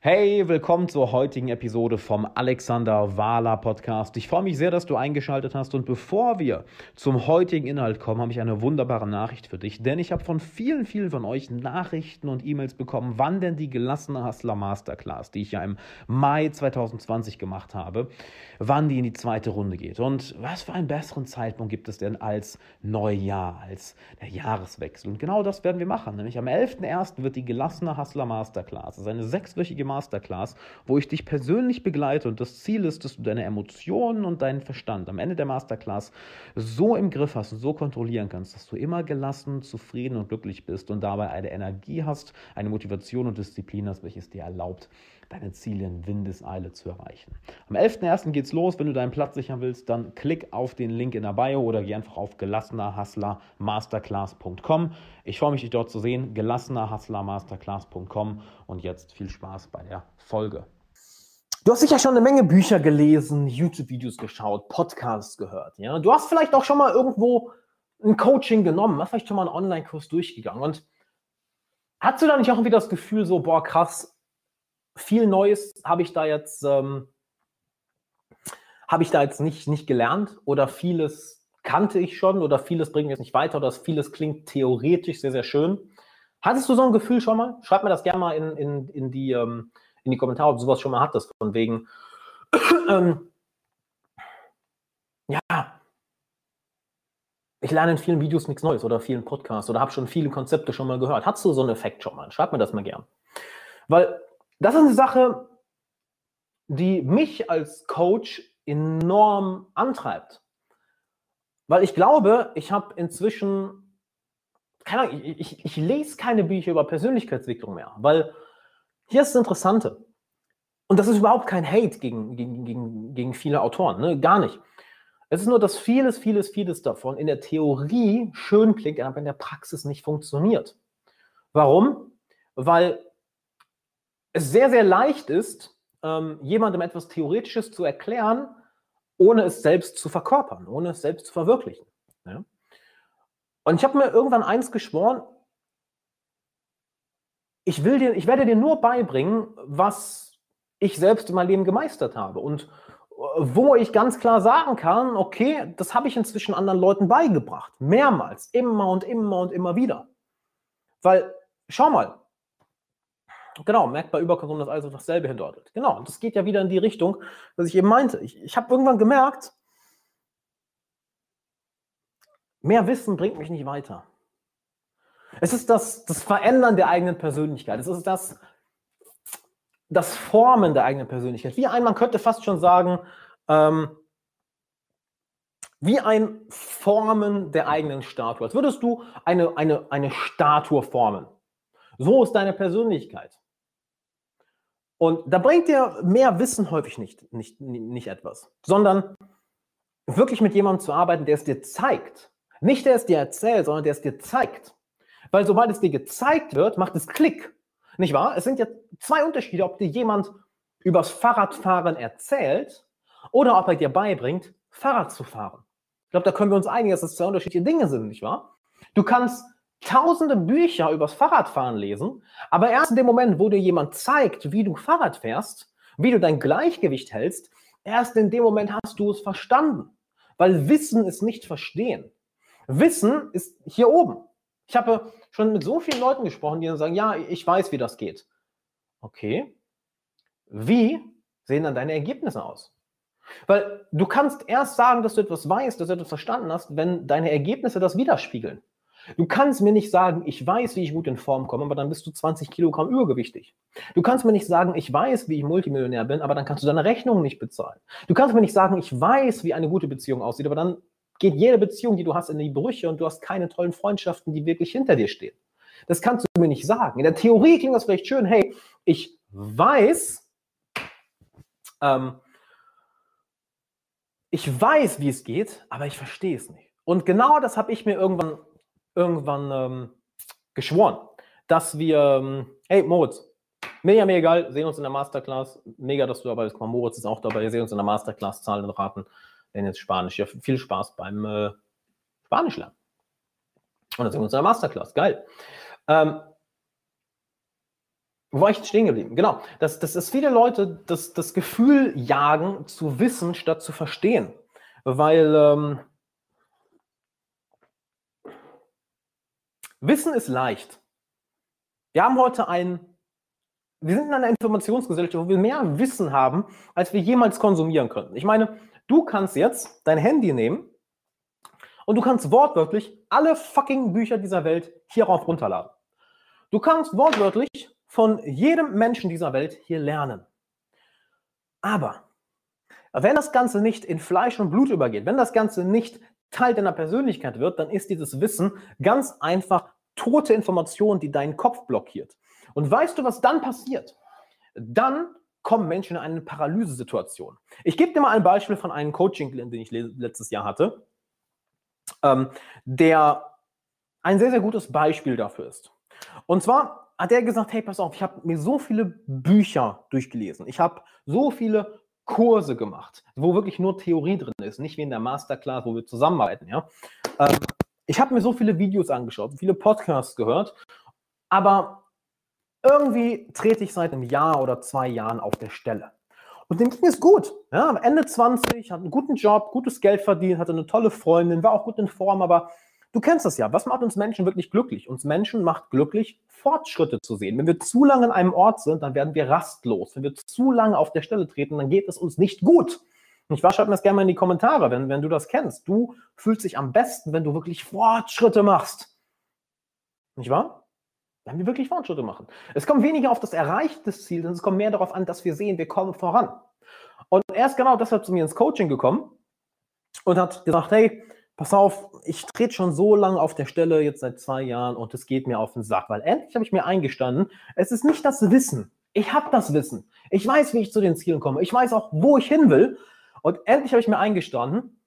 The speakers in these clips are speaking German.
Hey, willkommen zur heutigen Episode vom Alexander Wahler Podcast. Ich freue mich sehr, dass du eingeschaltet hast und bevor wir zum heutigen Inhalt kommen, habe ich eine wunderbare Nachricht für dich, denn ich habe von vielen, vielen von euch Nachrichten und E-Mails bekommen, wann denn die gelassene Hustler Masterclass, die ich ja im Mai 2020 gemacht habe, wann die in die zweite Runde geht. Und was für einen besseren Zeitpunkt gibt es denn als Neujahr, als der Jahreswechsel? Und genau das werden wir machen, nämlich am 11.01. wird die gelassene Hustler Masterclass, das ist eine sechswöchige Masterclass, wo ich dich persönlich begleite und das Ziel ist, dass du deine Emotionen und deinen Verstand am Ende der Masterclass so im Griff hast und so kontrollieren kannst, dass du immer gelassen, zufrieden und glücklich bist und dabei eine Energie hast, eine Motivation und Disziplin hast, welches dir erlaubt, deine Ziele in Windeseile zu erreichen. Am 11.01. geht's los. Wenn du deinen Platz sichern willst, dann klick auf den Link in der Bio oder geh einfach auf gelassenerhustlermasterclass.com. Ich freue mich, dich dort zu sehen. gelassenerhustlermasterclass.com und jetzt viel Spaß bei der Folge. Du hast sicher schon eine Menge Bücher gelesen, YouTube-Videos geschaut, Podcasts gehört. Ja? Du hast vielleicht auch schon mal irgendwo ein Coaching genommen, hast vielleicht schon mal einen Online-Kurs durchgegangen und Hast du da nicht auch irgendwie das Gefühl, so, boah, krass, viel Neues habe ich da jetzt, ähm, habe ich da jetzt nicht, nicht gelernt oder vieles kannte ich schon oder vieles bringt mir jetzt nicht weiter oder vieles klingt theoretisch sehr, sehr schön. Hattest du so ein Gefühl schon mal? Schreib mir das gerne mal in, in, in, die, ähm, in die Kommentare, ob du sowas schon mal hattest. Von wegen, ähm, ja, ich lerne in vielen Videos nichts Neues oder vielen Podcasts oder habe schon viele Konzepte schon mal gehört. Hattest du so einen Effekt schon mal? Schreib mir das mal gern. Weil das ist eine Sache, die mich als Coach enorm antreibt. Weil ich glaube, ich habe inzwischen, keine Ahnung, ich, ich, ich, lese keine Bücher über Persönlichkeitsentwicklung mehr, weil hier ist das Interessante. Und das ist überhaupt kein Hate gegen, gegen, gegen, gegen viele Autoren, ne? gar nicht. Es ist nur, dass vieles, vieles, vieles davon in der Theorie schön klingt, aber in der Praxis nicht funktioniert. Warum? Weil es sehr, sehr leicht ist, ähm, jemandem etwas Theoretisches zu erklären, ohne es selbst zu verkörpern, ohne es selbst zu verwirklichen. Ja? Und ich habe mir irgendwann eins geschworen, ich, will dir, ich werde dir nur beibringen, was ich selbst in meinem Leben gemeistert habe und äh, wo ich ganz klar sagen kann, okay, das habe ich inzwischen anderen Leuten beigebracht. Mehrmals, immer und immer und immer wieder. Weil, schau mal, Genau, merkt bei Überkonsum, dass alles dasselbe hindeutet. Genau, und das geht ja wieder in die Richtung, was ich eben meinte. Ich, ich habe irgendwann gemerkt, mehr Wissen bringt mich nicht weiter. Es ist das, das Verändern der eigenen Persönlichkeit. Es ist das, das Formen der eigenen Persönlichkeit. Wie ein, man könnte fast schon sagen, ähm, wie ein Formen der eigenen Statue. Als würdest du eine, eine, eine Statue formen. So ist deine Persönlichkeit. Und da bringt dir mehr Wissen häufig nicht, nicht, nicht etwas, sondern wirklich mit jemandem zu arbeiten, der es dir zeigt. Nicht der es dir erzählt, sondern der es dir zeigt. Weil sobald es dir gezeigt wird, macht es Klick. Nicht wahr? Es sind ja zwei Unterschiede, ob dir jemand übers Fahrradfahren erzählt oder ob er dir beibringt, Fahrrad zu fahren. Ich glaube, da können wir uns einigen, dass das zwei unterschiedliche Dinge sind, nicht wahr? Du kannst tausende Bücher übers Fahrradfahren lesen, aber erst in dem Moment, wo dir jemand zeigt, wie du Fahrrad fährst, wie du dein Gleichgewicht hältst, erst in dem Moment hast du es verstanden. Weil Wissen ist nicht verstehen. Wissen ist hier oben. Ich habe schon mit so vielen Leuten gesprochen, die sagen, ja, ich weiß, wie das geht. Okay. Wie sehen dann deine Ergebnisse aus? Weil du kannst erst sagen, dass du etwas weißt, dass du etwas verstanden hast, wenn deine Ergebnisse das widerspiegeln. Du kannst mir nicht sagen, ich weiß, wie ich gut in Form komme, aber dann bist du 20 Kilogramm übergewichtig. Du kannst mir nicht sagen, ich weiß, wie ich Multimillionär bin, aber dann kannst du deine Rechnung nicht bezahlen. Du kannst mir nicht sagen, ich weiß, wie eine gute Beziehung aussieht, aber dann geht jede Beziehung, die du hast, in die Brüche und du hast keine tollen Freundschaften, die wirklich hinter dir stehen. Das kannst du mir nicht sagen. In der Theorie klingt das vielleicht schön, hey, ich weiß, ähm, ich weiß, wie es geht, aber ich verstehe es nicht. Und genau das habe ich mir irgendwann irgendwann ähm, geschworen, dass wir, ähm, hey Moritz, mega, mega geil, sehen uns in der Masterclass. Mega, dass du dabei bist. Moritz ist auch dabei. Wir sehen uns in der Masterclass, Zahlen und Raten. Denn jetzt Spanisch. Ja, viel Spaß beim äh, Spanisch lernen. Und dann sehen wir uns in der Masterclass. Geil. Ähm, Wo war ich stehen geblieben? Genau, dass, dass viele Leute das, das Gefühl jagen, zu wissen, statt zu verstehen. Weil ähm, Wissen ist leicht. Wir haben heute ein, wir sind in einer Informationsgesellschaft, wo wir mehr Wissen haben, als wir jemals konsumieren könnten. Ich meine, du kannst jetzt dein Handy nehmen und du kannst wortwörtlich alle fucking Bücher dieser Welt hierauf runterladen. Du kannst wortwörtlich von jedem Menschen dieser Welt hier lernen. Aber wenn das Ganze nicht in Fleisch und Blut übergeht, wenn das Ganze nicht Teil deiner Persönlichkeit wird, dann ist dieses Wissen ganz einfach tote Information, die deinen Kopf blockiert. Und weißt du, was dann passiert? Dann kommen Menschen in eine Paralysesituation. Ich gebe dir mal ein Beispiel von einem Coaching, den ich letztes Jahr hatte, ähm, der ein sehr, sehr gutes Beispiel dafür ist. Und zwar hat er gesagt, hey, pass auf, ich habe mir so viele Bücher durchgelesen. Ich habe so viele Kurse gemacht, wo wirklich nur Theorie drin ist, nicht wie in der Masterclass, wo wir zusammenarbeiten. Ja? Ähm, ich habe mir so viele Videos angeschaut, viele Podcasts gehört, aber irgendwie trete ich seit einem Jahr oder zwei Jahren auf der Stelle. Und dem ging es gut. Ja, Ende 20, hat einen guten Job, gutes Geld verdient, hatte eine tolle Freundin, war auch gut in Form, aber du kennst das ja. Was macht uns Menschen wirklich glücklich? Uns Menschen macht glücklich, Fortschritte zu sehen. Wenn wir zu lange an einem Ort sind, dann werden wir rastlos. Wenn wir zu lange auf der Stelle treten, dann geht es uns nicht gut. Ich war, schreib mir das gerne mal in die Kommentare, wenn, wenn du das kennst. Du fühlst dich am besten, wenn du wirklich Fortschritte machst. Nicht wahr? Wenn wir wirklich Fortschritte machen. Es kommt weniger auf das Erreicht des Ziels, es kommt mehr darauf an, dass wir sehen, wir kommen voran. Und er ist genau deshalb zu mir ins Coaching gekommen und hat gesagt, hey, pass auf, ich trete schon so lange auf der Stelle, jetzt seit zwei Jahren, und es geht mir auf den Sack, weil endlich habe ich mir eingestanden, es ist nicht das Wissen. Ich habe das Wissen. Ich weiß, wie ich zu den Zielen komme. Ich weiß auch, wo ich hin will. Und endlich habe ich mir eingestanden,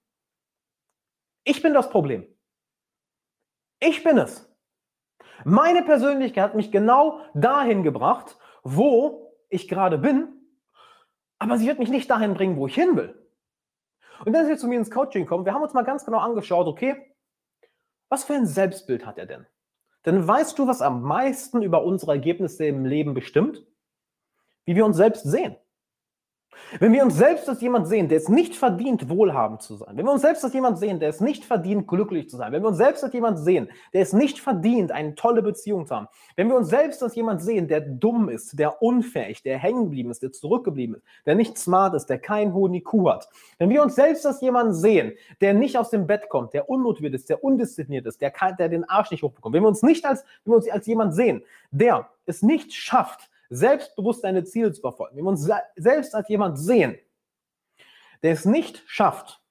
ich bin das Problem. Ich bin es. Meine Persönlichkeit hat mich genau dahin gebracht, wo ich gerade bin, aber sie wird mich nicht dahin bringen, wo ich hin will. Und ist er zu mir ins Coaching gekommen. Wir haben uns mal ganz genau angeschaut, okay, was für ein Selbstbild hat er denn? Denn weißt du, was am meisten über unsere Ergebnisse im Leben bestimmt? Wie wir uns selbst sehen. Wenn wir uns selbst als jemand sehen, der es nicht verdient, wohlhabend zu sein, wenn wir uns selbst als jemand sehen, der es nicht verdient, glücklich zu sein, wenn wir uns selbst als jemand sehen, der es nicht verdient, eine tolle Beziehung zu haben, wenn wir uns selbst als jemand sehen, der dumm ist, der unfähig, der hängen geblieben ist, der zurückgeblieben ist, der nicht smart ist, der keinen hohen IQ hat, wenn wir uns selbst als jemand sehen, der nicht aus dem Bett kommt, der unmotiviert ist, der undiszipliniert ist, der, der den Arsch nicht hochbekommt, wenn wir uns nicht als, wenn wir uns als jemand sehen, der es nicht schafft, selbstbewusst deine Ziele zu verfolgen, wenn wir uns selbst als jemand sehen, der es nicht schafft,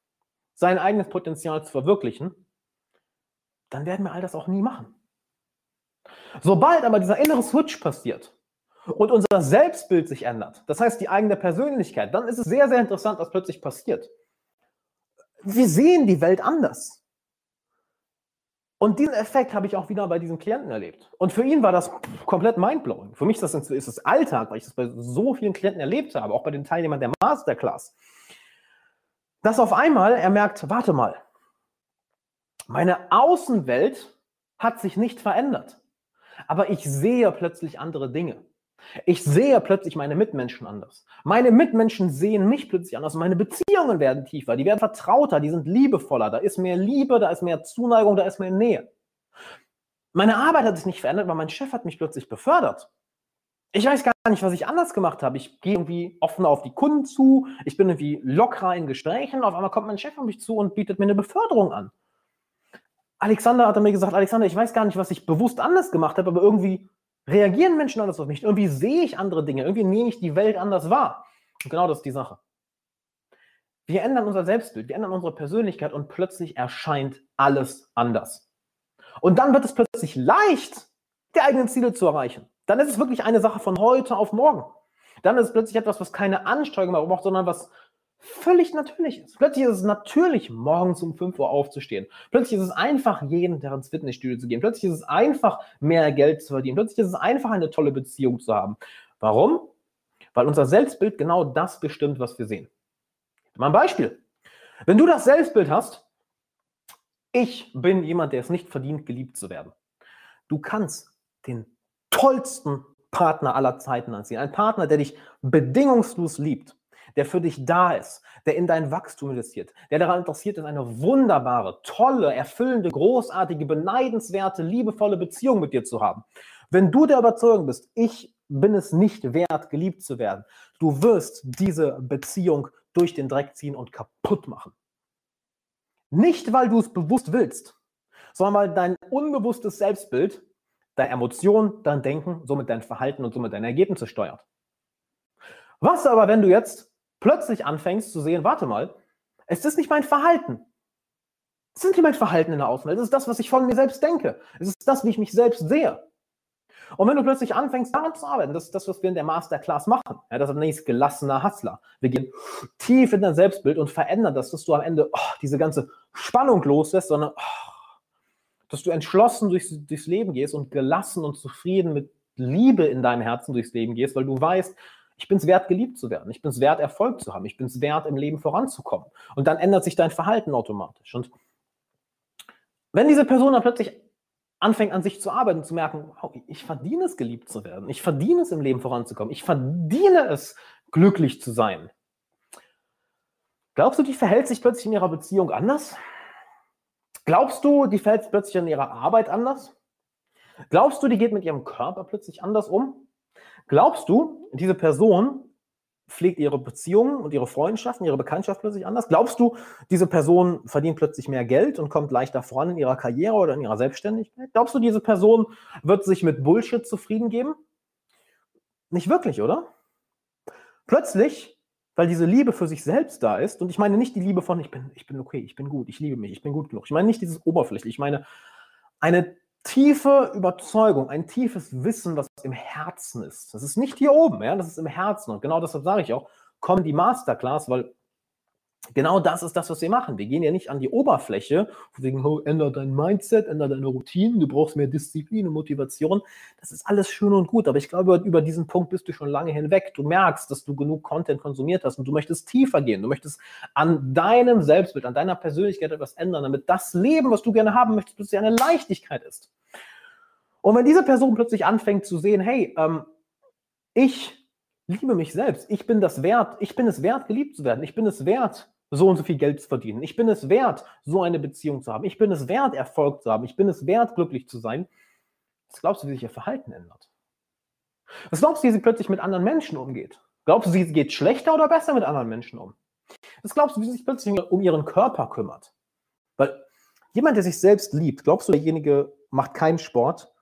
sein eigenes Potenzial zu verwirklichen, dann werden wir all das auch nie machen. Sobald aber dieser innere Switch passiert und unser Selbstbild sich ändert, das heißt die eigene Persönlichkeit, dann ist es sehr, sehr interessant, was plötzlich passiert. Wir sehen die Welt anders. Und diesen Effekt habe ich auch wieder bei diesem Klienten erlebt. Und für ihn war das komplett mindblowing. Für mich ist das, ist das Alltag, weil ich das bei so vielen Klienten erlebt habe, auch bei den Teilnehmern der Masterclass. Dass auf einmal er merkt, warte mal, meine Außenwelt hat sich nicht verändert. Aber ich sehe plötzlich andere Dinge. Ich sehe plötzlich meine Mitmenschen anders. Meine Mitmenschen sehen mich plötzlich anders. Meine Beziehungen werden tiefer, die werden vertrauter, die sind liebevoller. Da ist mehr Liebe, da ist mehr Zuneigung, da ist mehr Nähe. Meine Arbeit hat sich nicht verändert, weil mein Chef hat mich plötzlich befördert. Ich weiß gar nicht, was ich anders gemacht habe. Ich gehe irgendwie offen auf die Kunden zu, ich bin irgendwie lockerer in Gesprächen. Auf einmal kommt mein Chef auf mich zu und bietet mir eine Beförderung an. Alexander hat mir gesagt, Alexander, ich weiß gar nicht, was ich bewusst anders gemacht habe, aber irgendwie reagieren Menschen anders auf mich. Irgendwie sehe ich andere Dinge, irgendwie nehme ich die Welt anders wahr. Und genau das ist die Sache. Wir ändern unser Selbstbild, wir ändern unsere Persönlichkeit und plötzlich erscheint alles anders. Und dann wird es plötzlich leicht, die eigenen Ziele zu erreichen. Dann ist es wirklich eine Sache von heute auf morgen. Dann ist es plötzlich etwas, was keine Anstrengung mehr braucht, sondern was völlig natürlich ist. Plötzlich ist es natürlich, morgens um 5 Uhr aufzustehen. Plötzlich ist es einfach, jeden Tag ins Fitnessstudio zu gehen. Plötzlich ist es einfach, mehr Geld zu verdienen. Plötzlich ist es einfach, eine tolle Beziehung zu haben. Warum? Weil unser Selbstbild genau das bestimmt, was wir sehen. Mal ein Beispiel. Wenn du das Selbstbild hast, ich bin jemand, der es nicht verdient, geliebt zu werden. Du kannst den tollsten Partner aller Zeiten anziehen. Ein Partner, der dich bedingungslos liebt, der für dich da ist, der in dein Wachstum investiert, der daran interessiert ist, eine wunderbare, tolle, erfüllende, großartige, beneidenswerte, liebevolle Beziehung mit dir zu haben. Wenn du der Überzeugung bist, ich bin es nicht wert, geliebt zu werden, du wirst diese Beziehung durch den Dreck ziehen und kaputt machen. Nicht, weil du es bewusst willst, sondern weil dein unbewusstes Selbstbild deine Emotionen, dein Denken, somit dein Verhalten und somit deine Ergebnisse steuert. Was aber, wenn du jetzt plötzlich anfängst zu sehen, warte mal, es ist nicht mein Verhalten. Es ist nicht mein Verhalten in der Außenwelt, es ist das, was ich von mir selbst denke. Es ist das, wie ich mich selbst sehe. Und wenn du plötzlich anfängst, daran zu arbeiten, das ist das, was wir in der Masterclass machen. Ja, das ist gelassener Hustler. Wir gehen tief in dein Selbstbild und verändern das, dass du am Ende oh, diese ganze Spannung loslässt, sondern oh, dass du entschlossen durchs, durchs Leben gehst und gelassen und zufrieden mit Liebe in deinem Herzen durchs Leben gehst, weil du weißt, ich bin es wert, geliebt zu werden. Ich bin es wert, Erfolg zu haben. Ich bin es wert, im Leben voranzukommen. Und dann ändert sich dein Verhalten automatisch. Und wenn diese Person dann plötzlich anfängt an sich zu arbeiten, zu merken, wow, ich verdiene es, geliebt zu werden. Ich verdiene es, im Leben voranzukommen. Ich verdiene es, glücklich zu sein. Glaubst du, die verhält sich plötzlich in ihrer Beziehung anders? Glaubst du, die verhält sich plötzlich in ihrer Arbeit anders? Glaubst du, die geht mit ihrem Körper plötzlich anders um? Glaubst du, diese Person pflegt ihre Beziehungen und ihre Freundschaften, ihre Bekanntschaft plötzlich anders? Glaubst du, diese Person verdient plötzlich mehr Geld und kommt leichter voran in ihrer Karriere oder in ihrer Selbstständigkeit? Glaubst du, diese Person wird sich mit Bullshit zufrieden geben? Nicht wirklich, oder? Plötzlich, weil diese Liebe für sich selbst da ist, und ich meine nicht die Liebe von ich bin, ich bin okay, ich bin gut, ich liebe mich, ich bin gut genug. Ich meine nicht dieses Oberflächliche, ich meine eine tiefe Überzeugung, ein tiefes Wissen, was im Herzen ist. Das ist nicht hier oben, ja, das ist im Herzen. Und genau deshalb sage ich auch, komm die Masterclass, weil Genau das ist das, was wir machen. Wir gehen ja nicht an die Oberfläche, wegen, oh, ändere dein Mindset, ändere deine Routinen, du brauchst mehr Disziplin und Motivation. Das ist alles schön und gut, aber ich glaube, über diesen Punkt bist du schon lange hinweg. Du merkst, dass du genug Content konsumiert hast und du möchtest tiefer gehen. Du möchtest an deinem Selbstbild, an deiner Persönlichkeit etwas ändern, damit das Leben, was du gerne haben möchtest, plötzlich eine Leichtigkeit ist. Und wenn diese Person plötzlich anfängt zu sehen, hey, ähm, ich liebe mich selbst. Ich bin das wert. Ich bin es wert, geliebt zu werden. Ich bin es wert, so und so viel Geld zu verdienen. Ich bin es wert, so eine Beziehung zu haben. Ich bin es wert, Erfolg zu haben. Ich bin es wert, glücklich zu sein. Was glaubst du, wie sich ihr Verhalten ändert? Was glaubst du, wie sie plötzlich mit anderen Menschen umgeht? Glaubst du, sie geht schlechter oder besser mit anderen Menschen um? Was glaubst du, wie sie sich plötzlich um ihren Körper kümmert? Weil jemand, der sich selbst liebt, glaubst du, derjenige macht keinen Sport,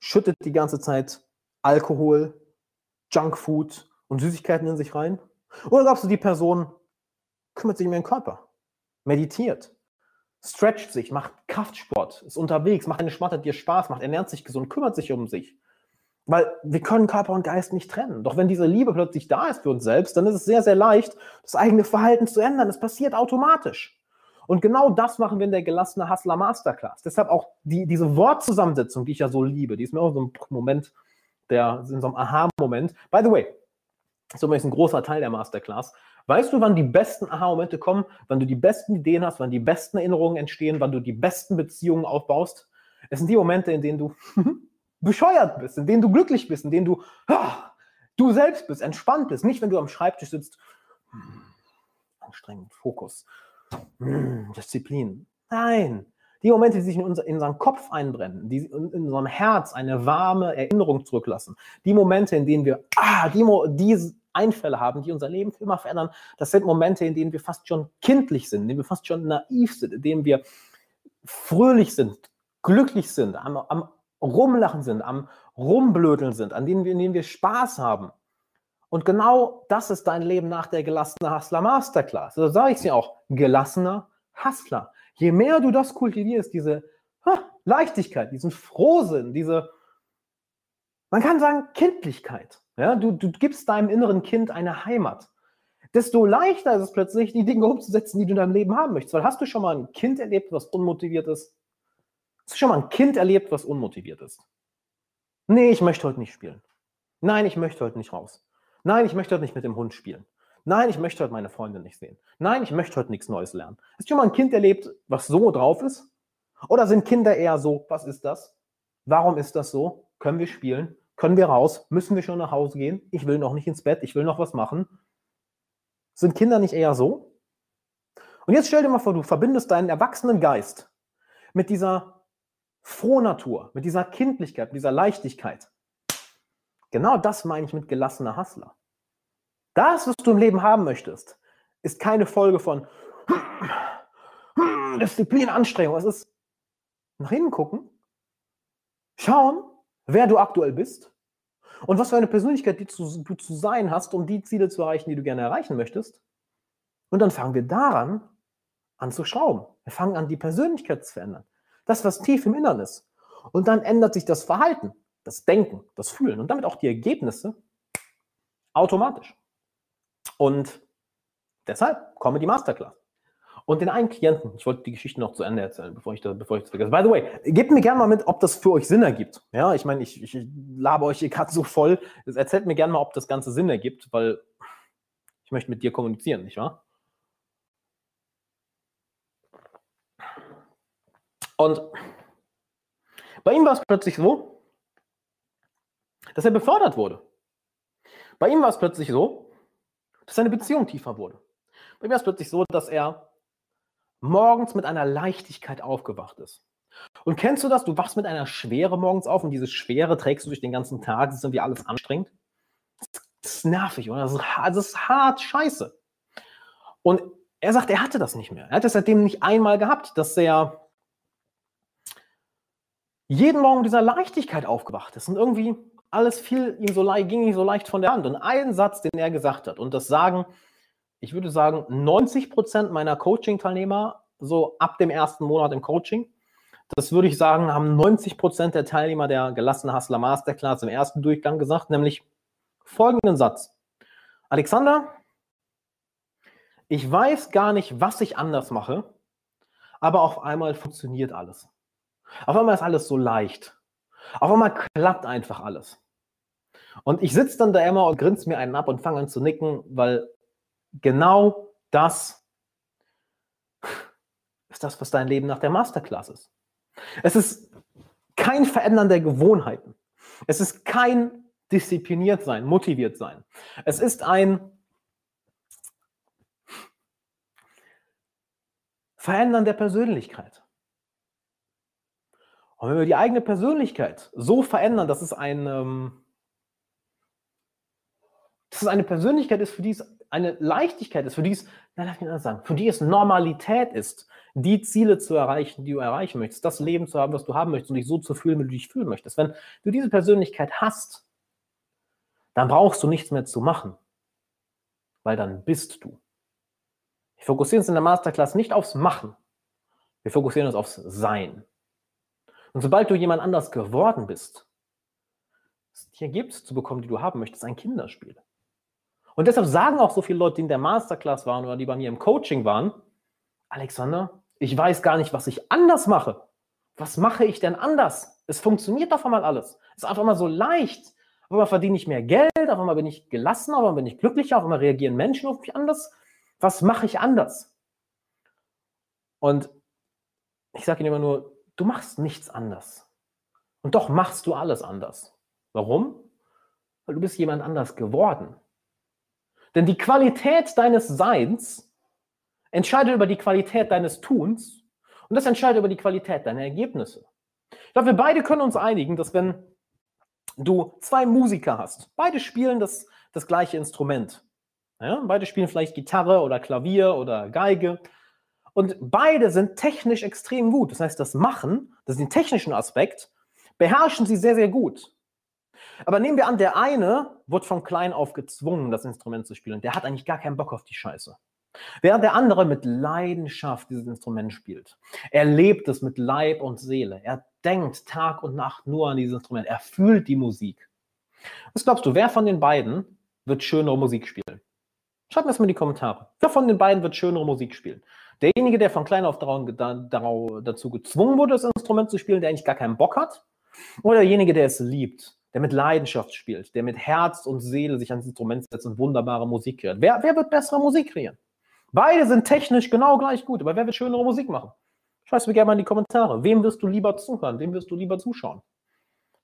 schüttet die ganze Zeit Alkohol, Junkfood und Süßigkeiten in sich rein? Oder glaubst du, die Person kümmert sich um ihren Körper, meditiert, stretcht sich, macht Kraftsport, ist unterwegs, macht eine Sport, die dir Spaß macht, ernährt sich gesund, kümmert sich um sich? Weil wir können Körper und Geist nicht trennen. Doch wenn diese Liebe plötzlich da ist für uns selbst, dann ist es sehr, sehr leicht, das eigene Verhalten zu ändern. Es passiert automatisch. Und genau das machen wir in der gelassene Hustler Masterclass. Deshalb auch die, diese Wortzusammensetzung, die ich ja so liebe, die ist mir auch so ein Moment, der in so einem Aha-Moment. By the way, ist ein großer Teil der Masterclass. Weißt du, wann die besten Aha-Momente kommen, wann du die besten Ideen hast, wann die besten Erinnerungen entstehen, wann du die besten Beziehungen aufbaust? Es sind die Momente, in denen du bescheuert bist, in denen du glücklich bist, in denen du ah, du selbst bist, entspannt bist. Nicht, wenn du am Schreibtisch sitzt, hm, anstrengend, Fokus, hm, Disziplin. Nein, die Momente, die sich in, unser, in unseren Kopf einbrennen, die in, in unserem Herz eine warme Erinnerung zurücklassen, die Momente, in denen wir ah, die, diese Einfälle haben, die unser Leben für immer verändern, das sind Momente, in denen wir fast schon kindlich sind, in denen wir fast schon naiv sind, in denen wir fröhlich sind, glücklich sind, am, am Rumlachen sind, am Rumblödeln sind, an denen wir, in denen wir Spaß haben. Und genau das ist dein Leben nach der gelassene Hustler Masterclass. Also sage ich es dir auch, gelassener Hustler. Je mehr du das kultivierst, diese ha, Leichtigkeit, diesen Frohsinn, diese, man kann sagen, Kindlichkeit. Ja, du, du gibst deinem inneren Kind eine Heimat. Desto leichter ist es plötzlich, die Dinge umzusetzen, die du in deinem Leben haben möchtest. Weil hast du schon mal ein Kind erlebt, was unmotiviert ist? Hast du schon mal ein Kind erlebt, was unmotiviert ist? Nee, ich möchte heute nicht spielen. Nein, ich möchte heute nicht raus. Nein, ich möchte heute nicht mit dem Hund spielen. Nein, ich möchte heute meine Freundin nicht sehen. Nein, ich möchte heute nichts Neues lernen. Hast du schon mal ein Kind erlebt, was so drauf ist? Oder sind Kinder eher so, was ist das? Warum ist das so? Können wir spielen? Können wir raus? Müssen wir schon nach Hause gehen? Ich will noch nicht ins Bett, ich will noch was machen. Sind Kinder nicht eher so? Und jetzt stell dir mal vor, du verbindest deinen erwachsenen Geist mit dieser Frohnatur, mit dieser Kindlichkeit, mit dieser Leichtigkeit. Genau das meine ich mit gelassener Hassler. Das, was du im Leben haben möchtest, ist keine Folge von Disziplin, Anstrengung. Es ist nach hinten gucken, schauen, wer du aktuell bist und was für eine Persönlichkeit du zu, du zu sein hast, um die Ziele zu erreichen, die du gerne erreichen möchtest. Und dann fangen wir daran an zu schrauben. Wir fangen an, die Persönlichkeit zu verändern. Das, was tief im Innern ist. Und dann ändert sich das Verhalten, das Denken, das Fühlen und damit auch die Ergebnisse automatisch. Und deshalb komme die Masterclass. Und den einen Klienten, ich wollte die Geschichte noch zu Ende erzählen, bevor ich, das, bevor ich das vergesse. By the way, gebt mir gerne mal mit, ob das für euch Sinn ergibt. Ja, ich meine, ich, ich labe euch hier gerade so voll. Erzählt mir gerne mal, ob das Ganze Sinn ergibt, weil ich möchte mit dir kommunizieren, nicht wahr? Und bei ihm war es plötzlich so, dass er befördert wurde. Bei ihm war es plötzlich so, dass seine Beziehung tiefer wurde. Bei ihm war es plötzlich so, dass er morgens mit einer Leichtigkeit aufgewacht ist. Und kennst du das? Du wachst mit einer Schwere morgens auf und diese Schwere trägst du durch den ganzen Tag. Das ist irgendwie alles anstrengend. Das ist nervig, oder? Das ist, das ist hart scheiße. Und er sagt, er hatte das nicht mehr. Er hat es seitdem nicht einmal gehabt, dass er jeden Morgen mit dieser Leichtigkeit aufgewacht ist und irgendwie alles fiel ihm so leicht, ging ihm so leicht von der Hand. Und ein Satz, den er gesagt hat, und das sagen, ich würde sagen, 90 Prozent meiner Coaching-Teilnehmer, so ab dem ersten Monat im Coaching, das würde ich sagen, haben 90 Prozent der Teilnehmer der gelassene Hustler Masterclass im ersten Durchgang gesagt, nämlich folgenden Satz. Alexander, ich weiß gar nicht, was ich anders mache, aber auf einmal funktioniert alles. Auf einmal ist alles so leicht. Auf einmal klappt einfach alles. Und ich sitze dann da immer und grinse mir einen ab und fange an zu nicken, weil genau das ist das, was dein Leben nach der Masterclass ist. Es ist kein Verändern der Gewohnheiten. Es ist kein diszipliniert sein, motiviert sein. Es ist ein Verändern der Persönlichkeit. Und wenn wir die eigene Persönlichkeit so verändern, dass es ein, ähm, dass es eine Persönlichkeit ist, für die es eine Leichtigkeit ist, für die es, na, darf ich anders sagen, für die es Normalität ist, die Ziele zu erreichen, die du erreichen möchtest, das Leben zu haben, was du haben möchtest und dich so zu fühlen, wie du dich fühlen möchtest. Wenn du diese Persönlichkeit hast, dann brauchst du nichts mehr zu machen, weil dann bist du. Wir fokussieren uns in der Masterclass nicht aufs Machen, wir fokussieren uns aufs Sein. Und sobald du jemand anders geworden bist, die Ergebnisse zu bekommen, die du haben möchtest, ein Kinderspiel. Und deshalb sagen auch so viele Leute, die in der Masterclass waren oder die bei mir im Coaching waren, Alexander, ich weiß gar nicht, was ich anders mache. Was mache ich denn anders? Es funktioniert auf einmal alles. Es ist einfach mal so leicht. Auf einmal verdiene ich mehr Geld, auf einmal bin ich gelassen, auf einmal bin ich glücklicher, auf einmal reagieren Menschen auf mich anders. Was mache ich anders? Und ich sage Ihnen immer nur, du machst nichts anders. Und doch machst du alles anders. Warum? Weil du bist jemand anders geworden. Denn die Qualität deines Seins entscheidet über die Qualität deines Tuns und das entscheidet über die Qualität deiner Ergebnisse. Ich glaube, wir beide können uns einigen, dass wenn du zwei Musiker hast, beide spielen das, das gleiche Instrument. Ja, beide spielen vielleicht Gitarre oder Klavier oder Geige und beide sind technisch extrem gut. Das heißt, das Machen, das ist den technischen Aspekt, beherrschen sie sehr, sehr gut. Aber nehmen wir an, der eine wird von klein auf gezwungen, das Instrument zu spielen. Der hat eigentlich gar keinen Bock auf die Scheiße. Während der andere mit Leidenschaft dieses Instrument spielt. Er lebt es mit Leib und Seele. Er denkt Tag und Nacht nur an dieses Instrument. Er fühlt die Musik. Was glaubst du, wer von den beiden wird schönere Musik spielen? Schreib mir das mal in die Kommentare. Wer von den beiden wird schönere Musik spielen? Derjenige, der von klein auf dazu gezwungen wurde, das Instrument zu spielen, der eigentlich gar keinen Bock hat, oder derjenige, der es liebt, der mit Leidenschaft spielt, der mit Herz und Seele sich ans Instrument setzt und wunderbare Musik kreiert. Wer, wer wird bessere Musik kreieren? Beide sind technisch genau gleich gut, aber wer wird schönere Musik machen? Schreib mir gerne mal in die Kommentare. Wem wirst du lieber zuhören? Wem wirst du lieber zuschauen?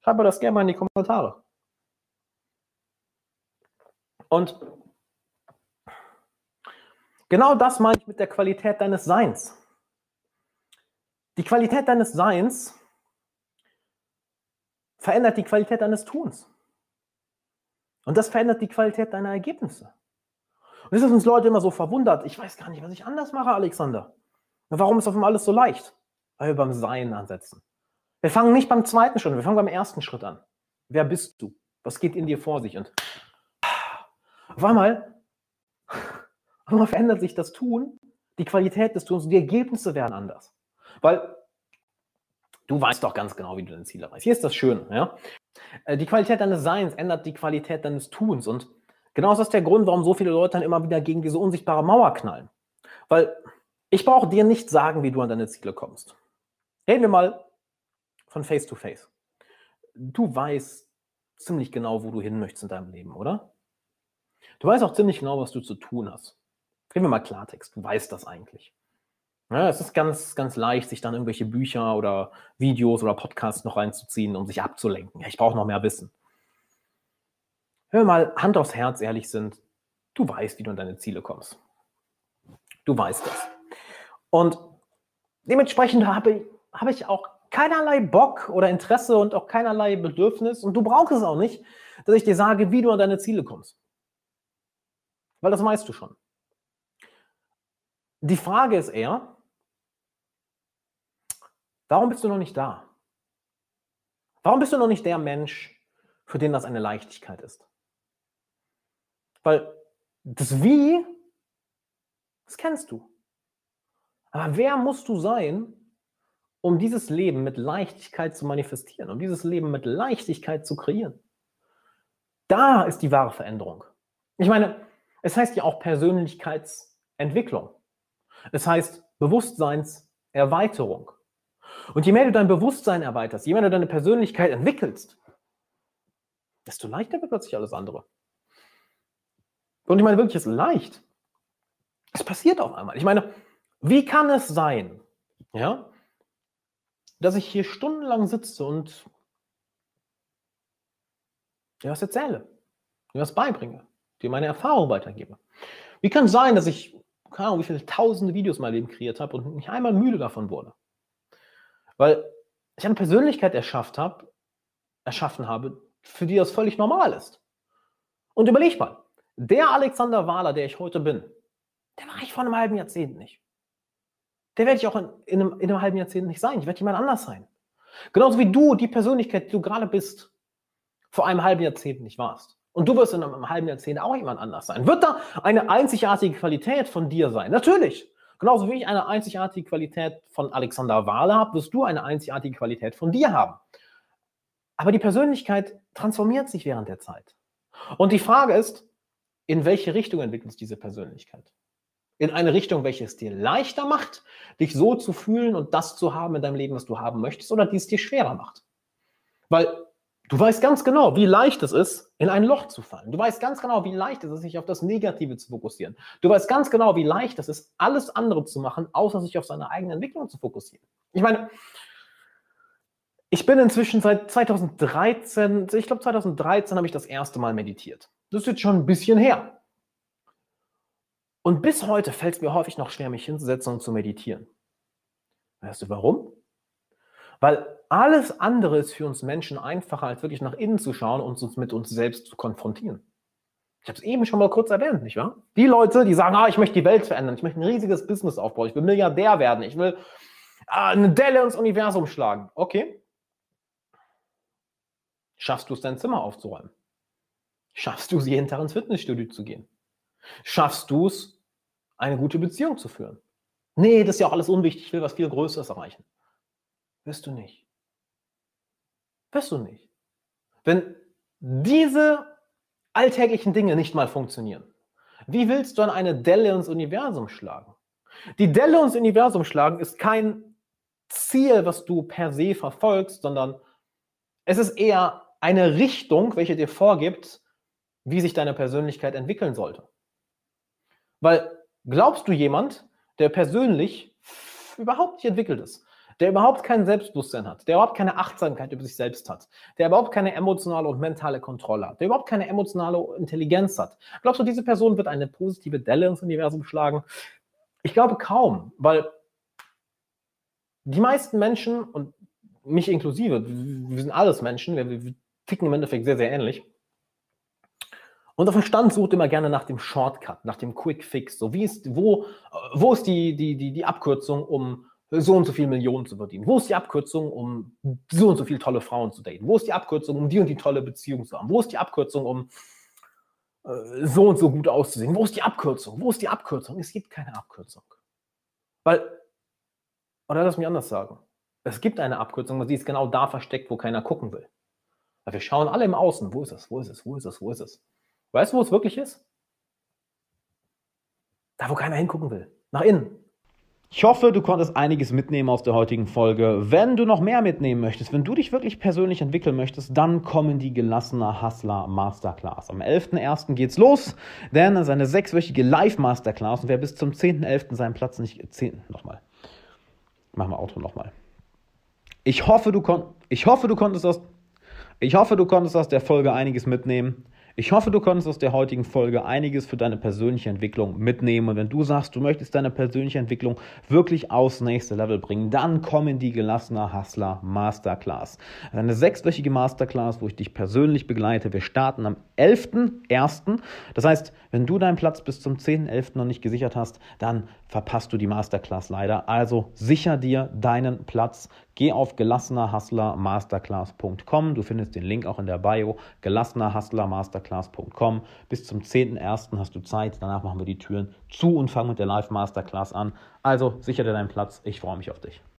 Schreib mir das gerne mal in die Kommentare. Und genau das meine ich mit der Qualität deines Seins. Die Qualität deines Seins verändert die Qualität deines Tuns. Und das verändert die Qualität deiner Ergebnisse. Und das ist uns Leute immer so verwundert. Ich weiß gar nicht, was ich anders mache, Alexander. warum ist auf einmal alles so leicht? Weil wir beim Sein ansetzen. Wir fangen nicht beim zweiten Schritt, wir fangen beim ersten Schritt an. Wer bist du? Was geht in dir vor sich? Und auf einmal, auf einmal verändert sich das Tun, die Qualität des Tuns und die Ergebnisse werden anders. Weil du weißt doch ganz genau, wie du dein Ziel erreichst. Hier ist das Schöne. Ja? Äh, die Qualität deines Seins ändert die Qualität deines Tuns. Und genau das ist der Grund, warum so viele Leute dann immer wieder gegen diese unsichtbare Mauer knallen. Weil ich brauche dir nicht sagen, wie du an deine Ziele kommst. Reden wir mal von Face to Face. Du weißt ziemlich genau, wo du hin möchtest in deinem Leben, oder? Du weißt auch ziemlich genau, was du zu tun hast. Reden wir mal Klartext. Du weißt das eigentlich. Ja, es ist ganz, ganz leicht, sich dann irgendwelche Bücher oder Videos oder Podcasts noch reinzuziehen, um sich abzulenken. Ja, ich brauche noch mehr Wissen. Wir mal Hand aufs Herz ehrlich sind, du weißt, wie du an deine Ziele kommst. Du weißt das. Und dementsprechend habe, habe ich auch keinerlei Bock oder Interesse und auch keinerlei Bedürfnis und du brauchst es auch nicht, dass ich dir sage, wie du an deine Ziele kommst. Weil das weißt du schon. Die Frage ist eher, warum bist du noch nicht da? Warum bist du noch nicht der Mensch, für den das eine Leichtigkeit ist? Weil das Wie, das kennst du. Aber wer musst du sein, um dieses Leben mit Leichtigkeit zu manifestieren, um dieses Leben mit Leichtigkeit zu kreieren? Da ist die wahre Veränderung. Ich meine, es heißt ja auch Persönlichkeitsentwicklung. Es heißt Bewusstseinserweiterung. Und je mehr du dein Bewusstsein erweiterst, je mehr du deine Persönlichkeit entwickelst, desto leichter wird plötzlich alles andere. Und ich meine wirklich, es ist leicht. Es passiert auf einmal. Ich meine, wie kann es sein, ja, dass ich hier stundenlang sitze und dir was erzähle, dir was beibringe, dir meine Erfahrung weitergebe? Wie kann es sein, dass ich, keine Ahnung, wie viele tausende Videos in meinem Leben kreiert habe und nicht einmal müde davon wurde? Weil ich eine Persönlichkeit erschafft habe, erschaffen habe, für die das völlig normal ist. Und überleg mal, der Alexander Wahler, der ich heute bin, der war ich vor einem halben Jahrzehnt nicht der werde ich auch in, in, einem, in, einem, halben Jahrzehnt nicht sein. Ich werde jemand anders sein. Genauso wie du, die Persönlichkeit, die du gerade bist, vor einem halben Jahrzehnt nicht warst. Und du wirst in einem halben Jahrzehnt auch jemand anders sein. Wird da eine einzigartige Qualität von dir sein? Natürlich. Genauso wie ich eine einzigartige Qualität von Alexander Wahle habe, wirst du eine einzigartige Qualität von dir haben. Aber die Persönlichkeit transformiert sich während der Zeit. Und die Frage ist, in welche Richtung entwickelt sich diese Persönlichkeit? in eine Richtung, welche es dir leichter macht, dich so zu fühlen und das zu haben in deinem Leben, was du haben möchtest, oder die es dir schwerer macht. Weil du weißt ganz genau, wie leicht es ist, in ein Loch zu fallen. Du weißt ganz genau, wie leicht es ist, sich auf das Negative zu fokussieren. Du weißt ganz genau, wie leicht es ist, alles andere zu machen, außer sich auf seine eigene Entwicklung zu fokussieren. Ich meine, ich bin inzwischen seit 2013, ich glaube 2013 habe ich das erste Mal meditiert. Das ist jetzt schon ein bisschen her. Und bis heute fällt es mir häufig noch schwer, mich hinzusetzen und zu meditieren. Weißt du warum? Weil alles andere ist für uns Menschen einfacher, als wirklich nach innen zu schauen und uns mit uns selbst zu konfrontieren. Ich habe es eben schon mal kurz erwähnt, nicht wahr? Die Leute, die sagen, ah, ich möchte die Welt verändern, ich möchte ein riesiges Business aufbauen, ich will Milliardär werden, ich will ah, eine Delle ins Universum schlagen. Okay. Schaffst du es, dein Zimmer aufzuräumen? Schaffst du es, jeden Tag ins Fitnessstudio zu gehen? Schaffst du es, eine gute Beziehung zu führen? Nee, das ist ja auch alles unwichtig, ich will was viel Größeres erreichen. Wirst du nicht. Wirst du nicht. Wenn diese alltäglichen Dinge nicht mal funktionieren, wie willst du an eine Delle ins Universum schlagen? Die Delle ins Universum schlagen ist kein Ziel, was du per se verfolgst, sondern es ist eher eine Richtung, welche dir vorgibt, wie sich deine Persönlichkeit entwickeln sollte. Weil glaubst du jemand, der persönlich überhaupt nicht entwickelt ist, der überhaupt kein Selbstbewusstsein hat, der überhaupt keine Achtsamkeit über sich selbst hat, der überhaupt keine emotionale und mentale Kontrolle hat, der überhaupt keine emotionale Intelligenz hat. Glaubst du, diese Person wird eine positive Delle ins Universum schlagen? Ich glaube kaum, weil die meisten Menschen und mich inklusive, wir sind alles Menschen, wir, wir ticken im Endeffekt sehr, sehr ähnlich. Unser Verstand sucht immer gerne nach dem Shortcut, nach dem Quick Fix. So wie ist, wo, wo ist die, die, die, die Abkürzung, um so und so viele Millionen zu verdienen? Wo ist die Abkürzung, um so und so viele tolle Frauen zu daten? Wo ist die Abkürzung, um die und die tolle Beziehung zu haben? Wo ist die Abkürzung, um äh, so und so gut auszusehen? Wo ist die Abkürzung? Wo ist die Abkürzung? Es gibt keine Abkürzung. Weil, oder lass mich anders sagen. Es gibt eine Abkürzung, aber sie ist genau da versteckt, wo keiner gucken will. Weil wir schauen alle im Außen. Wo ist es? Wo ist es? Wo ist es? Wo ist es? Weißt du, wo es wirklich ist? Da, wo keiner hingucken will. Nach innen. Ich hoffe, du konntest einiges mitnehmen aus der heutigen Folge. Wenn du noch mehr mitnehmen möchtest, wenn du dich wirklich persönlich entwickeln möchtest, dann kommen die gelassener Hustler Masterclass. Am 11.01. geht's los, denn es ist eine sechswöchige Live-Masterclass und wer bis zum 10.11. seinen Platz nicht... 10, nochmal. Machen wir Auto nochmal. Ich hoffe, du kon ich hoffe, du konntest aus... Ich hoffe, du konntest aus der Folge einiges mitnehmen. Ich hoffe, du konntest aus der heutigen Folge einiges für deine persönliche Entwicklung mitnehmen. Und wenn du sagst, du möchtest deine persönliche Entwicklung wirklich aufs nächste Level bringen, dann komm in die gelassener Hustler Masterclass. Eine sechswöchige Masterclass, wo ich dich persönlich begleite. Wir starten am 11.01. Das heißt, wenn du deinen Platz bis zum 10.11. noch nicht gesichert hast, dann verpasst du die Masterclass leider. Also sicher dir deinen Platz. Geh auf gelassenerhustlermasterclass.com. Du findest den Link auch in der Bio. gelassenerhustlermasterclass.com. Bis zum 10.01. hast du Zeit. Danach machen wir die Türen zu und fangen mit der Live Masterclass an. Also sicher dir deinen Platz. Ich freue mich auf dich.